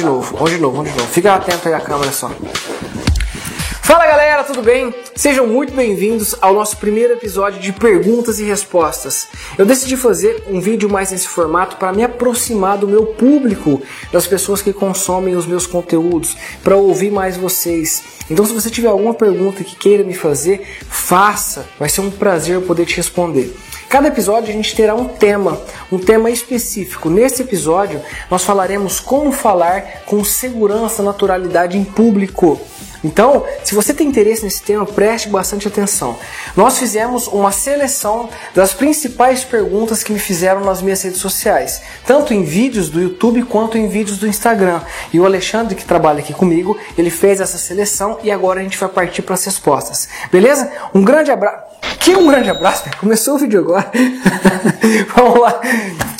de novo, vamos de novo, vamos de novo. Fica atento aí à câmera só. Fala galera, tudo bem? Sejam muito bem-vindos ao nosso primeiro episódio de perguntas e respostas. Eu decidi fazer um vídeo mais nesse formato para me aproximar do meu público, das pessoas que consomem os meus conteúdos, para ouvir mais vocês. Então, se você tiver alguma pergunta que queira me fazer, faça. Vai ser um prazer poder te responder. Cada episódio a gente terá um tema, um tema específico. Nesse episódio, nós falaremos como falar com segurança, naturalidade em público. Então, se você tem interesse nesse tema, preste bastante atenção. Nós fizemos uma seleção das principais perguntas que me fizeram nas minhas redes sociais, tanto em vídeos do YouTube quanto em vídeos do Instagram. E o Alexandre, que trabalha aqui comigo, ele fez essa seleção e agora a gente vai partir para as respostas. Beleza? Um grande abraço. Que um grande abraço, começou o vídeo agora. Vamos lá.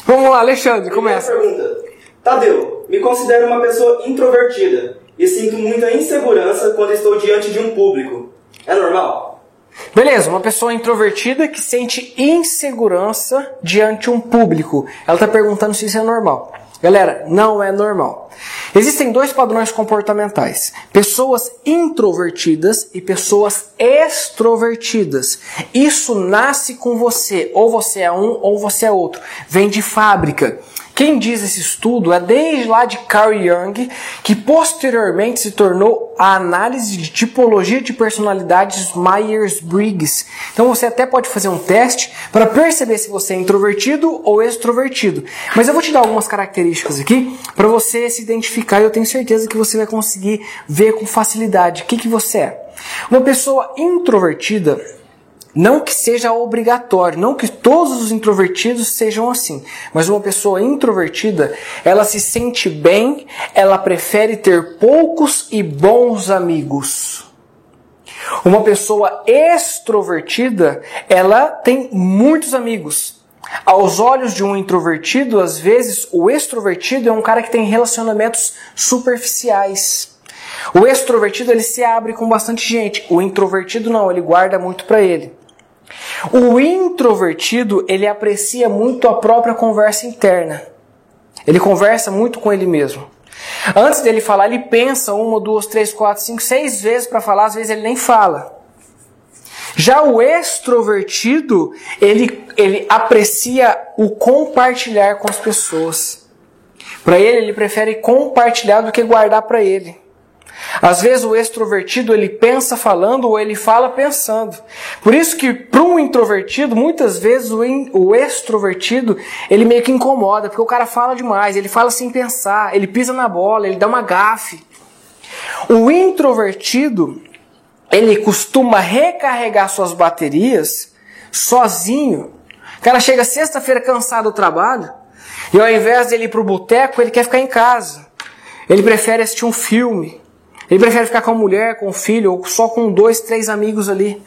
Vamos lá, Alexandre, começa. Pergunta. Tadeu, me considero uma pessoa introvertida e sinto muita insegurança quando estou diante de um público. É normal? Beleza, uma pessoa introvertida que sente insegurança diante de um público. Ela está perguntando se isso é normal. Galera, não é normal. Existem dois padrões comportamentais: pessoas introvertidas e pessoas extrovertidas. Isso nasce com você, ou você é um ou você é outro. Vem de fábrica. Quem diz esse estudo é desde lá de Carl Jung, que posteriormente se tornou a análise de tipologia de personalidades Myers-Briggs. Então você até pode fazer um teste para perceber se você é introvertido ou extrovertido. Mas eu vou te dar algumas características aqui para você se identificar e eu tenho certeza que você vai conseguir ver com facilidade o que, que você é. Uma pessoa introvertida não que seja obrigatório, não que todos os introvertidos sejam assim, mas uma pessoa introvertida, ela se sente bem, ela prefere ter poucos e bons amigos. Uma pessoa extrovertida, ela tem muitos amigos. Aos olhos de um introvertido, às vezes o extrovertido é um cara que tem relacionamentos superficiais. O extrovertido ele se abre com bastante gente, o introvertido não, ele guarda muito para ele. O introvertido, ele aprecia muito a própria conversa interna. Ele conversa muito com ele mesmo. Antes dele falar, ele pensa uma, duas, três, quatro, cinco, seis vezes para falar, às vezes ele nem fala. Já o extrovertido, ele, ele aprecia o compartilhar com as pessoas. Para ele, ele prefere compartilhar do que guardar para ele. Às vezes o extrovertido ele pensa falando ou ele fala pensando. Por isso que para um introvertido, muitas vezes o, in, o extrovertido ele meio que incomoda, porque o cara fala demais, ele fala sem pensar, ele pisa na bola, ele dá uma gafe. O introvertido ele costuma recarregar suas baterias sozinho. O cara chega sexta-feira cansado do trabalho e ao invés de ele ir para o boteco, ele quer ficar em casa. Ele prefere assistir um filme. Ele prefere ficar com a mulher, com o filho, ou só com dois, três amigos ali.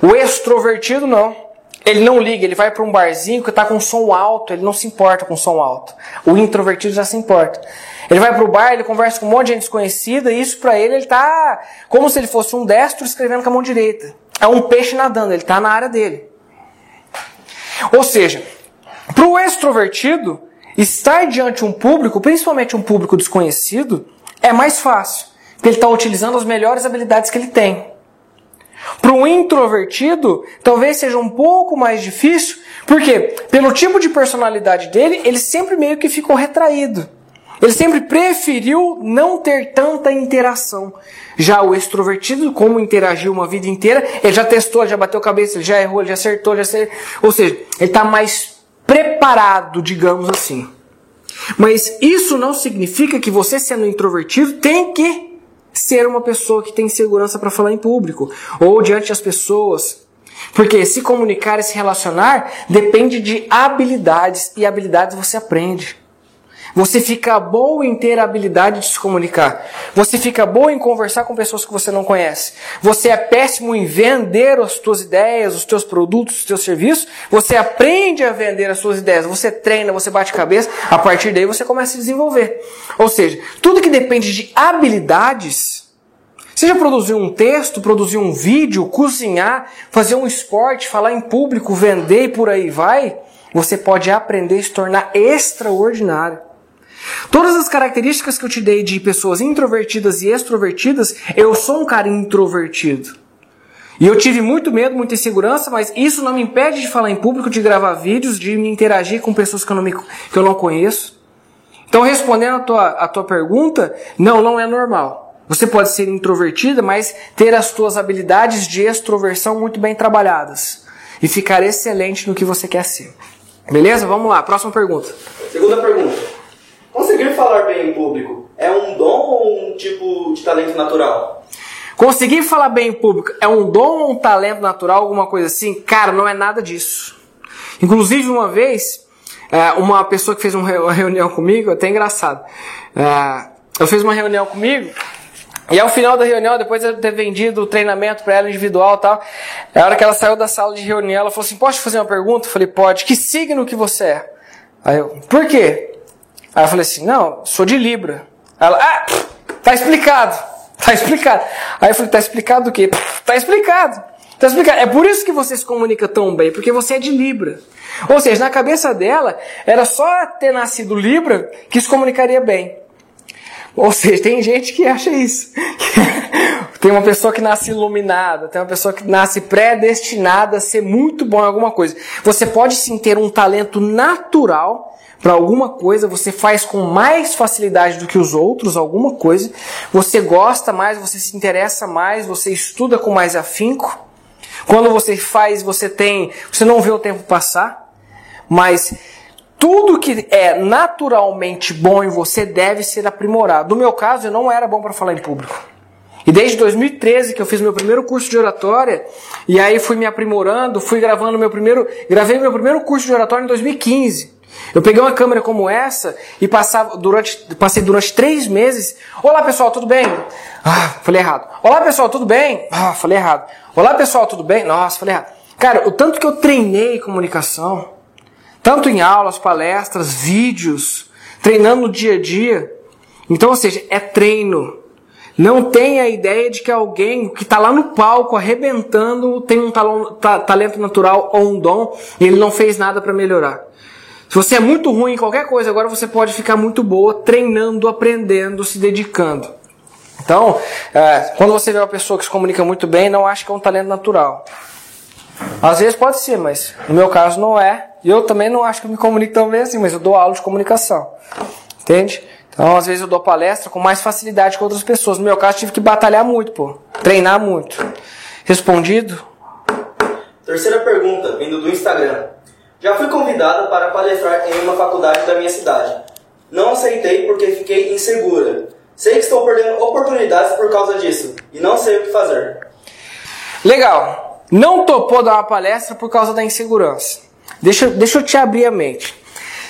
O extrovertido não. Ele não liga, ele vai para um barzinho que está com som alto, ele não se importa com som alto. O introvertido já se importa. Ele vai para o bar, ele conversa com um monte de gente desconhecida, e isso para ele, ele está como se ele fosse um destro escrevendo com a mão direita. É um peixe nadando, ele está na área dele. Ou seja, para o extrovertido, estar diante de um público, principalmente um público desconhecido, é mais fácil. Porque ele está utilizando as melhores habilidades que ele tem. Para um introvertido, talvez seja um pouco mais difícil, porque pelo tipo de personalidade dele, ele sempre meio que ficou retraído. Ele sempre preferiu não ter tanta interação. Já o extrovertido, como interagiu uma vida inteira, ele já testou, já bateu cabeça, já errou, já acertou, já acertou. Ou seja, ele está mais preparado, digamos assim. Mas isso não significa que você, sendo introvertido, tem que ser uma pessoa que tem segurança para falar em público ou diante das pessoas. Porque se comunicar e se relacionar depende de habilidades e habilidades você aprende. Você fica bom em ter a habilidade de se comunicar. Você fica bom em conversar com pessoas que você não conhece. Você é péssimo em vender as suas ideias, os seus produtos, os seus serviços. Você aprende a vender as suas ideias. Você treina, você bate cabeça. A partir daí você começa a desenvolver. Ou seja, tudo que depende de habilidades, Seja produzir um texto, produzir um vídeo, cozinhar, fazer um esporte, falar em público, vender e por aí vai, você pode aprender a se tornar extraordinário. Todas as características que eu te dei de pessoas introvertidas e extrovertidas, eu sou um cara introvertido. E eu tive muito medo, muita insegurança, mas isso não me impede de falar em público, de gravar vídeos, de me interagir com pessoas que eu não, me, que eu não conheço. Então, respondendo a tua, a tua pergunta, não, não é normal. Você pode ser introvertida, mas ter as tuas habilidades de extroversão muito bem trabalhadas. E ficar excelente no que você quer ser. Beleza? Vamos lá, próxima pergunta. Segunda pergunta. Conseguir falar bem em público é um dom ou um tipo de talento natural? Conseguir falar bem em público é um dom ou um talento natural, alguma coisa assim? Cara, não é nada disso. Inclusive, uma vez, é, uma pessoa que fez uma reunião comigo, até engraçado, é, ela fez uma reunião comigo, e ao final da reunião, depois de eu ter vendido o treinamento para ela individual e tal, a hora que ela saiu da sala de reunião, ela falou assim: Posso te fazer uma pergunta? Eu falei: Pode. Que signo que você é? Aí eu: Por quê? Aí eu falei assim: Não, sou de Libra. Ela: Ah, tá explicado. Tá explicado. Aí eu falei, tá explicado o quê? Tá explicado. Tá explicado. É por isso que você se comunica tão bem, porque você é de Libra. Ou seja, na cabeça dela, era só ter nascido Libra que se comunicaria bem. Ou seja, tem gente que acha isso. tem uma pessoa que nasce iluminada, tem uma pessoa que nasce predestinada a ser muito bom em alguma coisa. Você pode sim ter um talento natural para alguma coisa, você faz com mais facilidade do que os outros alguma coisa, você gosta mais, você se interessa mais, você estuda com mais afinco. Quando você faz, você tem, você não vê o tempo passar, mas tudo que é naturalmente bom em você deve ser aprimorado. No meu caso, eu não era bom para falar em público. E desde 2013 que eu fiz meu primeiro curso de oratória, e aí fui me aprimorando, fui gravando meu primeiro, gravei meu primeiro curso de oratória em 2015. Eu peguei uma câmera como essa e passava durante, passei durante três meses. Olá pessoal, tudo bem? Ah, falei errado. Olá pessoal, tudo bem? Ah, falei errado. Olá pessoal, tudo bem? Nossa, falei errado. Cara, o tanto que eu treinei comunicação, tanto em aulas, palestras, vídeos, treinando no dia a dia. Então, ou seja, é treino. Não tenha a ideia de que alguém que está lá no palco arrebentando tem um talento natural ou um dom e ele não fez nada para melhorar. Se você é muito ruim em qualquer coisa, agora você pode ficar muito boa treinando, aprendendo, se dedicando. Então, é, quando você vê uma pessoa que se comunica muito bem, não acha que é um talento natural. Às vezes pode ser, mas no meu caso não é. E eu também não acho que eu me comunico tão bem assim, mas eu dou aula de comunicação. Entende? Então, às vezes eu dou palestra com mais facilidade que outras pessoas. No meu caso, tive que batalhar muito, pô. Treinar muito. Respondido? Terceira pergunta, vindo do Instagram. Já fui convidada para palestrar em uma faculdade da minha cidade. Não aceitei porque fiquei insegura. Sei que estou perdendo oportunidades por causa disso e não sei o que fazer. Legal. Não topou dar uma palestra por causa da insegurança. Deixa, deixa eu te abrir a mente.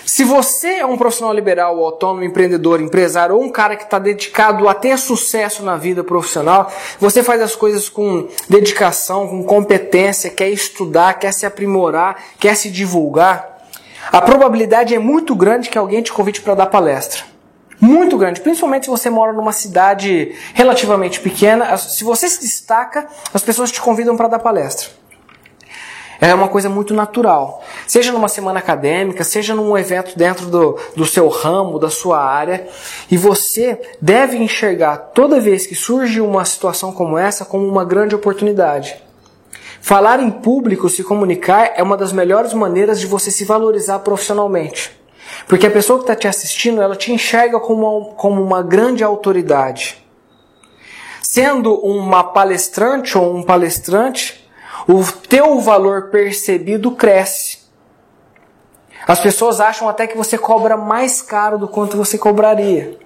Se você é um profissional liberal, autônomo, empreendedor, empresário ou um cara que está dedicado a ter sucesso na vida profissional, você faz as coisas com dedicação, com competência, quer estudar, quer se aprimorar, quer se divulgar, a probabilidade é muito grande que alguém te convide para dar palestra. Muito grande, principalmente se você mora numa cidade relativamente pequena. Se você se destaca, as pessoas te convidam para dar palestra. É uma coisa muito natural. Seja numa semana acadêmica, seja num evento dentro do, do seu ramo, da sua área. E você deve enxergar toda vez que surge uma situação como essa como uma grande oportunidade. Falar em público, se comunicar, é uma das melhores maneiras de você se valorizar profissionalmente. Porque a pessoa que está te assistindo, ela te enxerga como uma, como uma grande autoridade. Sendo uma palestrante ou um palestrante, o teu valor percebido cresce. As pessoas acham até que você cobra mais caro do quanto você cobraria.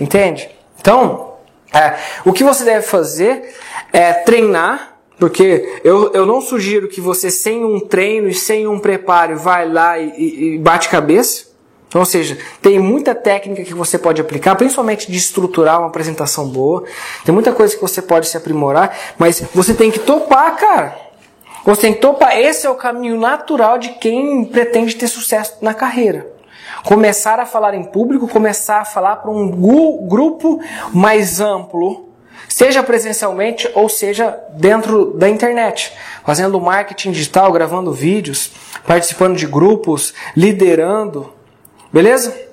Entende? Então, é, o que você deve fazer é treinar, porque eu, eu não sugiro que você, sem um treino e sem um preparo, vai lá e, e bate cabeça. Então, ou seja, tem muita técnica que você pode aplicar, principalmente de estruturar uma apresentação boa. Tem muita coisa que você pode se aprimorar, mas você tem que topar, cara. Você tem que topar. Esse é o caminho natural de quem pretende ter sucesso na carreira. Começar a falar em público, começar a falar para um grupo mais amplo, seja presencialmente ou seja dentro da internet, fazendo marketing digital, gravando vídeos, participando de grupos, liderando. Beleza?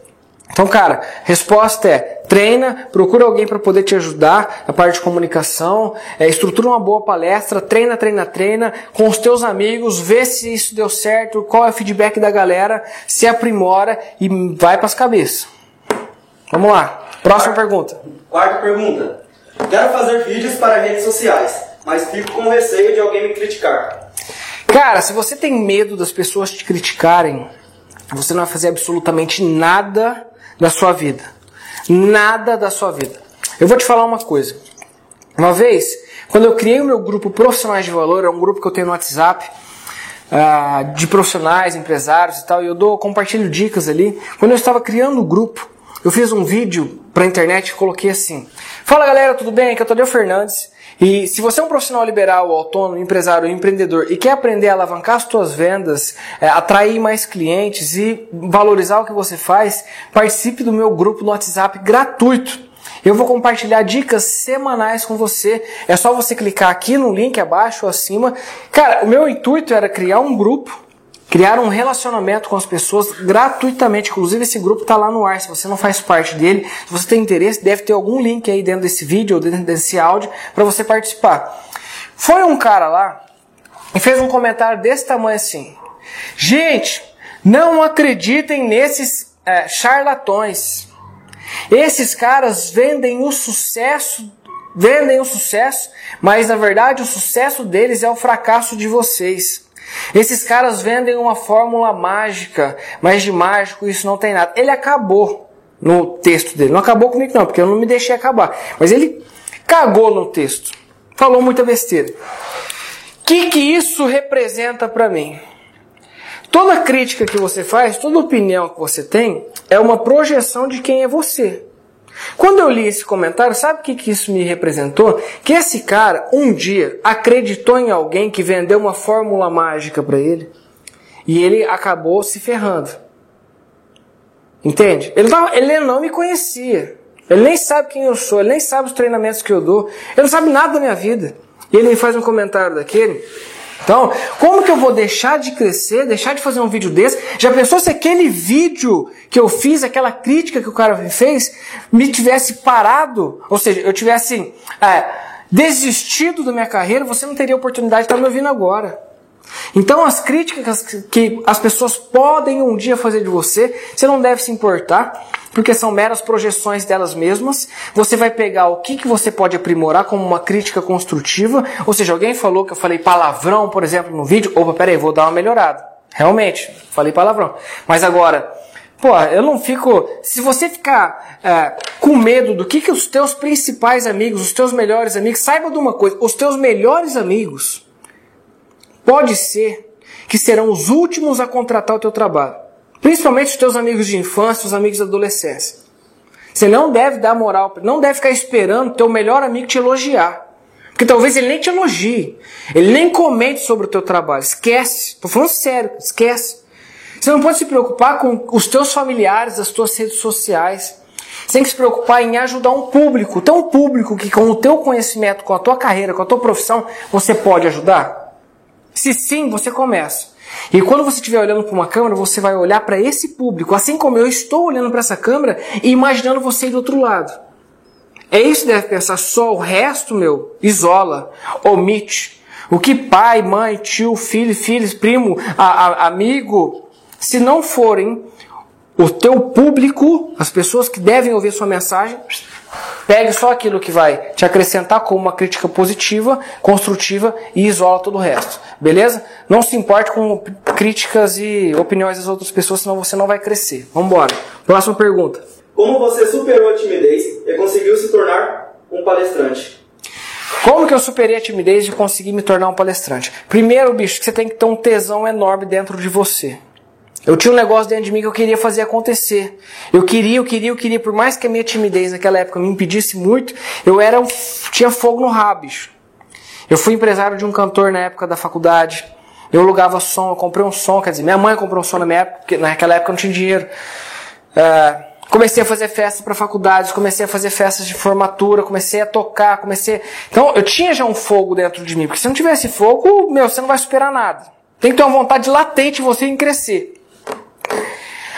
Então, cara, resposta é treina, procura alguém para poder te ajudar na parte de comunicação, é, estrutura uma boa palestra, treina, treina, treina com os teus amigos, vê se isso deu certo, qual é o feedback da galera, se aprimora e vai para as cabeças. Vamos lá. Próxima quarta, pergunta. Quarta pergunta. Quero fazer vídeos para redes sociais, mas fico com receio de alguém me criticar. Cara, se você tem medo das pessoas te criticarem, você não vai fazer absolutamente nada da sua vida. Nada da sua vida. Eu vou te falar uma coisa. Uma vez, quando eu criei o meu grupo Profissionais de Valor, é um grupo que eu tenho no WhatsApp, uh, de profissionais, empresários e tal, e eu dou, compartilho dicas ali. Quando eu estava criando o grupo, eu fiz um vídeo para a internet e coloquei assim: Fala galera, tudo bem? Aqui é o Tadeu Fernandes. E se você é um profissional liberal, autônomo, empresário, empreendedor e quer aprender a alavancar as suas vendas, é, atrair mais clientes e valorizar o que você faz, participe do meu grupo no WhatsApp gratuito. Eu vou compartilhar dicas semanais com você. É só você clicar aqui no link abaixo ou acima. Cara, o meu intuito era criar um grupo criar um relacionamento com as pessoas gratuitamente. Inclusive, esse grupo está lá no ar. Se você não faz parte dele, se você tem interesse, deve ter algum link aí dentro desse vídeo ou dentro desse áudio para você participar. Foi um cara lá e fez um comentário desse tamanho assim: Gente, não acreditem nesses é, charlatões. Esses caras vendem o sucesso vendem o sucesso, mas na verdade o sucesso deles é o fracasso de vocês. Esses caras vendem uma fórmula mágica, mas de mágico isso não tem nada. Ele acabou no texto dele. Não acabou comigo não, porque eu não me deixei acabar. Mas ele cagou no texto. Falou muita besteira. O que, que isso representa para mim? Toda crítica que você faz, toda opinião que você tem, é uma projeção de quem é você. Quando eu li esse comentário, sabe o que, que isso me representou? Que esse cara, um dia, acreditou em alguém que vendeu uma fórmula mágica para ele e ele acabou se ferrando. Entende? Ele não, ele não me conhecia. Ele nem sabe quem eu sou, ele nem sabe os treinamentos que eu dou, ele não sabe nada da minha vida. E ele me faz um comentário daquele. Então, como que eu vou deixar de crescer, deixar de fazer um vídeo desse? Já pensou se aquele vídeo que eu fiz, aquela crítica que o cara me fez, me tivesse parado? Ou seja, eu tivesse é, desistido da minha carreira, você não teria oportunidade de estar me ouvindo agora. Então, as críticas que as pessoas podem um dia fazer de você, você não deve se importar porque são meras projeções delas mesmas. Você vai pegar o que, que você pode aprimorar como uma crítica construtiva. Ou seja, alguém falou que eu falei palavrão, por exemplo, no vídeo. Opa, peraí, vou dar uma melhorada. Realmente, falei palavrão. Mas agora, pô, eu não fico. Se você ficar é, com medo do que, que os teus principais amigos, os teus melhores amigos, saiba de uma coisa: os teus melhores amigos pode ser que serão os últimos a contratar o teu trabalho. Principalmente os teus amigos de infância, os amigos da adolescência. Você não deve dar moral, não deve ficar esperando teu melhor amigo te elogiar. Porque talvez ele nem te elogie. Ele nem comente sobre o teu trabalho. Esquece. Tô falando sério, esquece. Você não pode se preocupar com os teus familiares, as tuas redes sociais. Você tem que se preocupar em ajudar um público, tão público que com o teu conhecimento, com a tua carreira, com a tua profissão, você pode ajudar. Se sim, você começa. E quando você estiver olhando para uma câmera, você vai olhar para esse público, assim como eu estou olhando para essa câmera e imaginando você do outro lado. É isso que deve pensar. Só o resto, meu, isola, omite. O que pai, mãe, tio, filho, filhos, primo, a, a, amigo, se não forem o teu público, as pessoas que devem ouvir sua mensagem, Pegue só aquilo que vai te acrescentar como uma crítica positiva, construtiva e isola todo o resto. Beleza? Não se importe com críticas e opiniões das outras pessoas, senão você não vai crescer. Vamos embora. Próxima pergunta. Como você superou a timidez e conseguiu se tornar um palestrante? Como que eu superei a timidez e consegui me tornar um palestrante? Primeiro, bicho, que você tem que ter um tesão enorme dentro de você. Eu tinha um negócio dentro de mim que eu queria fazer acontecer. Eu queria, eu queria, eu queria. Por mais que a minha timidez naquela época me impedisse muito, eu era um, tinha fogo no rabo, bicho. Eu fui empresário de um cantor na época da faculdade. Eu alugava som, eu comprei um som, quer dizer, minha mãe comprou um som na minha época, porque naquela época eu não tinha dinheiro. Uh, comecei a fazer festas para faculdades, comecei a fazer festas de formatura, comecei a tocar, comecei. Então eu tinha já um fogo dentro de mim, porque se não tivesse fogo, meu, você não vai superar nada. Tem que ter uma vontade latente você em crescer.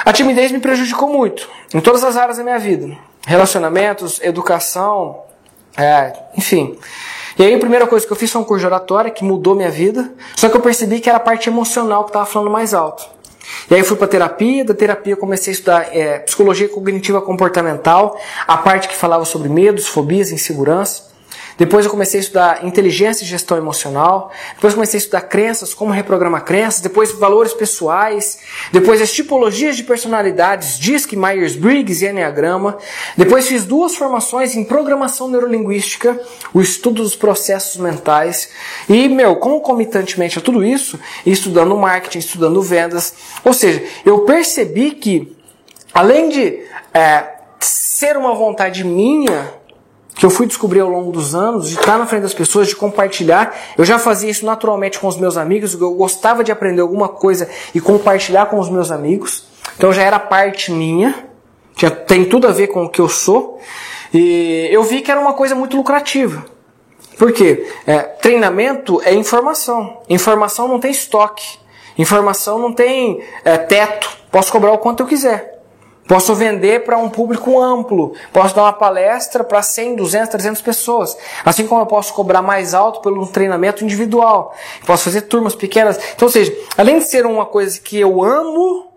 A timidez me prejudicou muito, em todas as áreas da minha vida. Relacionamentos, educação, é, enfim. E aí a primeira coisa que eu fiz foi um curso de oratória que mudou minha vida, só que eu percebi que era a parte emocional que estava falando mais alto. E aí eu fui para terapia, da terapia eu comecei a estudar é, psicologia cognitiva comportamental, a parte que falava sobre medos, fobias, insegurança. Depois eu comecei a estudar inteligência e gestão emocional. Depois comecei a estudar crenças, como reprogramar crenças. Depois valores pessoais. Depois as tipologias de personalidades, DISC, Myers-Briggs e Enneagrama. Depois fiz duas formações em programação neurolinguística, o estudo dos processos mentais. E, meu, concomitantemente a tudo isso, estudando marketing, estudando vendas. Ou seja, eu percebi que, além de é, ser uma vontade minha, que eu fui descobrir ao longo dos anos, de estar na frente das pessoas, de compartilhar. Eu já fazia isso naturalmente com os meus amigos, eu gostava de aprender alguma coisa e compartilhar com os meus amigos. Então já era parte minha, já tem tudo a ver com o que eu sou. E eu vi que era uma coisa muito lucrativa. Por quê? É, treinamento é informação. Informação não tem estoque. Informação não tem é, teto. Posso cobrar o quanto eu quiser. Posso vender para um público amplo. Posso dar uma palestra para 100, 200, 300 pessoas. Assim como eu posso cobrar mais alto pelo treinamento individual. Posso fazer turmas pequenas. Então, ou seja, além de ser uma coisa que eu amo,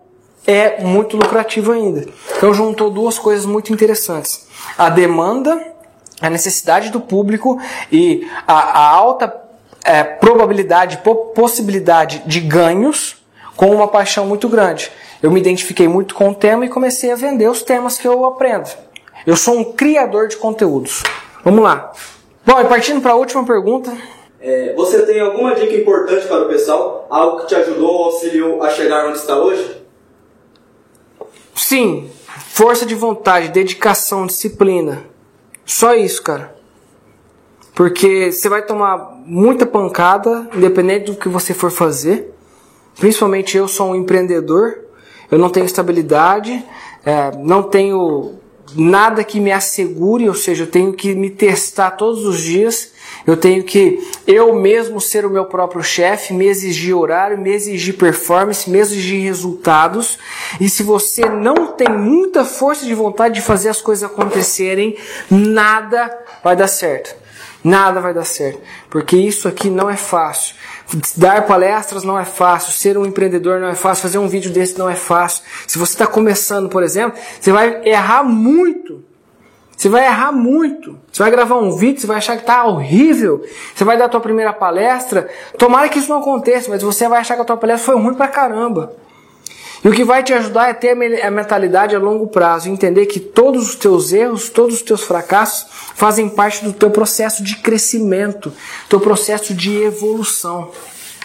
é muito lucrativo ainda. Então, juntou duas coisas muito interessantes: a demanda, a necessidade do público e a, a alta é, probabilidade, possibilidade de ganhos com uma paixão muito grande eu me identifiquei muito com o tema e comecei a vender os temas que eu aprendo. Eu sou um criador de conteúdos. Vamos lá. Bom, e partindo para a última pergunta. É, você tem alguma dica importante para o pessoal? Algo que te ajudou ou auxiliou a chegar onde está hoje? Sim. Força de vontade, dedicação, disciplina. Só isso, cara. Porque você vai tomar muita pancada, independente do que você for fazer. Principalmente eu sou um empreendedor eu não tenho estabilidade, é, não tenho nada que me assegure, ou seja, eu tenho que me testar todos os dias, eu tenho que eu mesmo ser o meu próprio chefe, me exigir horário, me exigir performance, me exigir resultados. E se você não tem muita força de vontade de fazer as coisas acontecerem, nada vai dar certo. Nada vai dar certo, porque isso aqui não é fácil. Dar palestras não é fácil, ser um empreendedor não é fácil, fazer um vídeo desse não é fácil. Se você está começando, por exemplo, você vai errar muito. Você vai errar muito. Você vai gravar um vídeo, você vai achar que está horrível. Você vai dar a tua primeira palestra. Tomara que isso não aconteça, mas você vai achar que a tua palestra foi ruim pra caramba. E o que vai te ajudar é ter a mentalidade a longo prazo, entender que todos os teus erros, todos os teus fracassos fazem parte do teu processo de crescimento, teu processo de evolução.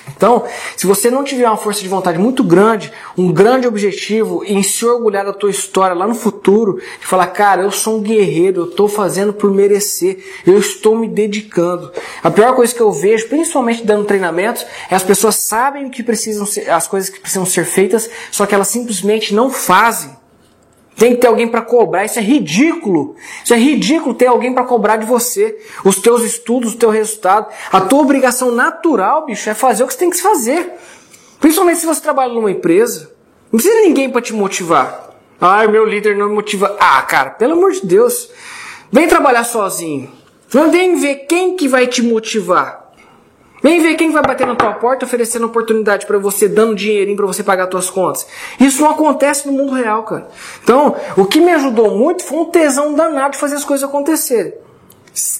Então, se você não tiver uma força de vontade muito grande, um grande objetivo em se orgulhar da tua história lá no futuro, e falar, cara, eu sou um guerreiro, eu estou fazendo por merecer, eu estou me dedicando. A pior coisa que eu vejo, principalmente dando treinamentos, é as pessoas sabem o que precisam ser, as coisas que precisam ser feitas, só que elas simplesmente não fazem. Tem que ter alguém para cobrar. Isso é ridículo. Isso é ridículo ter alguém para cobrar de você. Os teus estudos, o teu resultado. A tua obrigação natural, bicho, é fazer o que você tem que fazer. Principalmente se você trabalha numa empresa. Não precisa de ninguém para te motivar. Ah, meu líder não me motiva. Ah, cara, pelo amor de Deus. Vem trabalhar sozinho. Vem ver quem que vai te motivar. Vem ver quem vai bater na tua porta oferecendo oportunidade para você, dando dinheirinho para você pagar suas contas. Isso não acontece no mundo real, cara. Então, o que me ajudou muito foi um tesão danado de fazer as coisas acontecerem.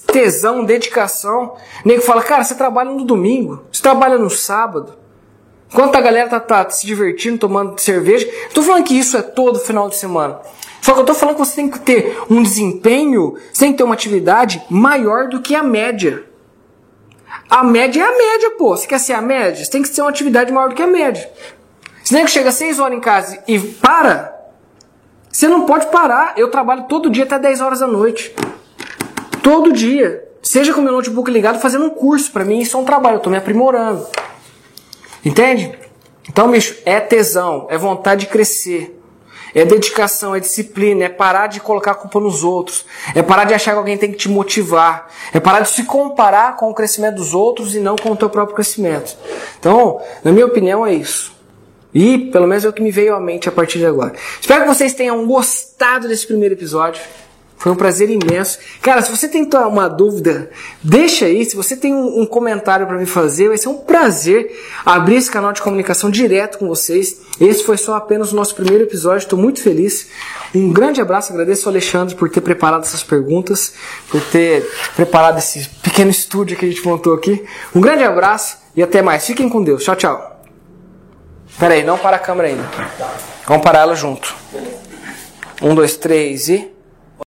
Tesão, dedicação. O nego fala, cara, você trabalha no domingo, você trabalha no sábado. Enquanto a galera tá, tá se divertindo, tomando cerveja. Tô falando que isso é todo final de semana. Só que eu tô falando que você tem que ter um desempenho, você tem que ter uma atividade maior do que a média. A média é a média, pô. Você quer ser a média? Você tem que ser uma atividade maior do que a média. Se nem que chega às 6 horas em casa e para, você não pode parar. Eu trabalho todo dia até 10 horas da noite. Todo dia. Seja com meu notebook ligado fazendo um curso. Para mim isso é um trabalho, eu tô me aprimorando. Entende? Então, bicho, é tesão, é vontade de crescer. É dedicação, é disciplina, é parar de colocar a culpa nos outros, é parar de achar que alguém tem que te motivar, é parar de se comparar com o crescimento dos outros e não com o teu próprio crescimento. Então, na minha opinião, é isso. E pelo menos é o que me veio à mente a partir de agora. Espero que vocês tenham gostado desse primeiro episódio. Foi um prazer imenso. Cara, se você tem uma dúvida, deixa aí. Se você tem um, um comentário para me fazer, vai ser um prazer abrir esse canal de comunicação direto com vocês. Esse foi só apenas o nosso primeiro episódio. Estou muito feliz. Um grande abraço. Agradeço ao Alexandre por ter preparado essas perguntas, por ter preparado esse pequeno estúdio que a gente montou aqui. Um grande abraço e até mais. Fiquem com Deus. Tchau, tchau. Pera aí, não para a câmera ainda. Vamos parar ela junto. Um, dois, três e.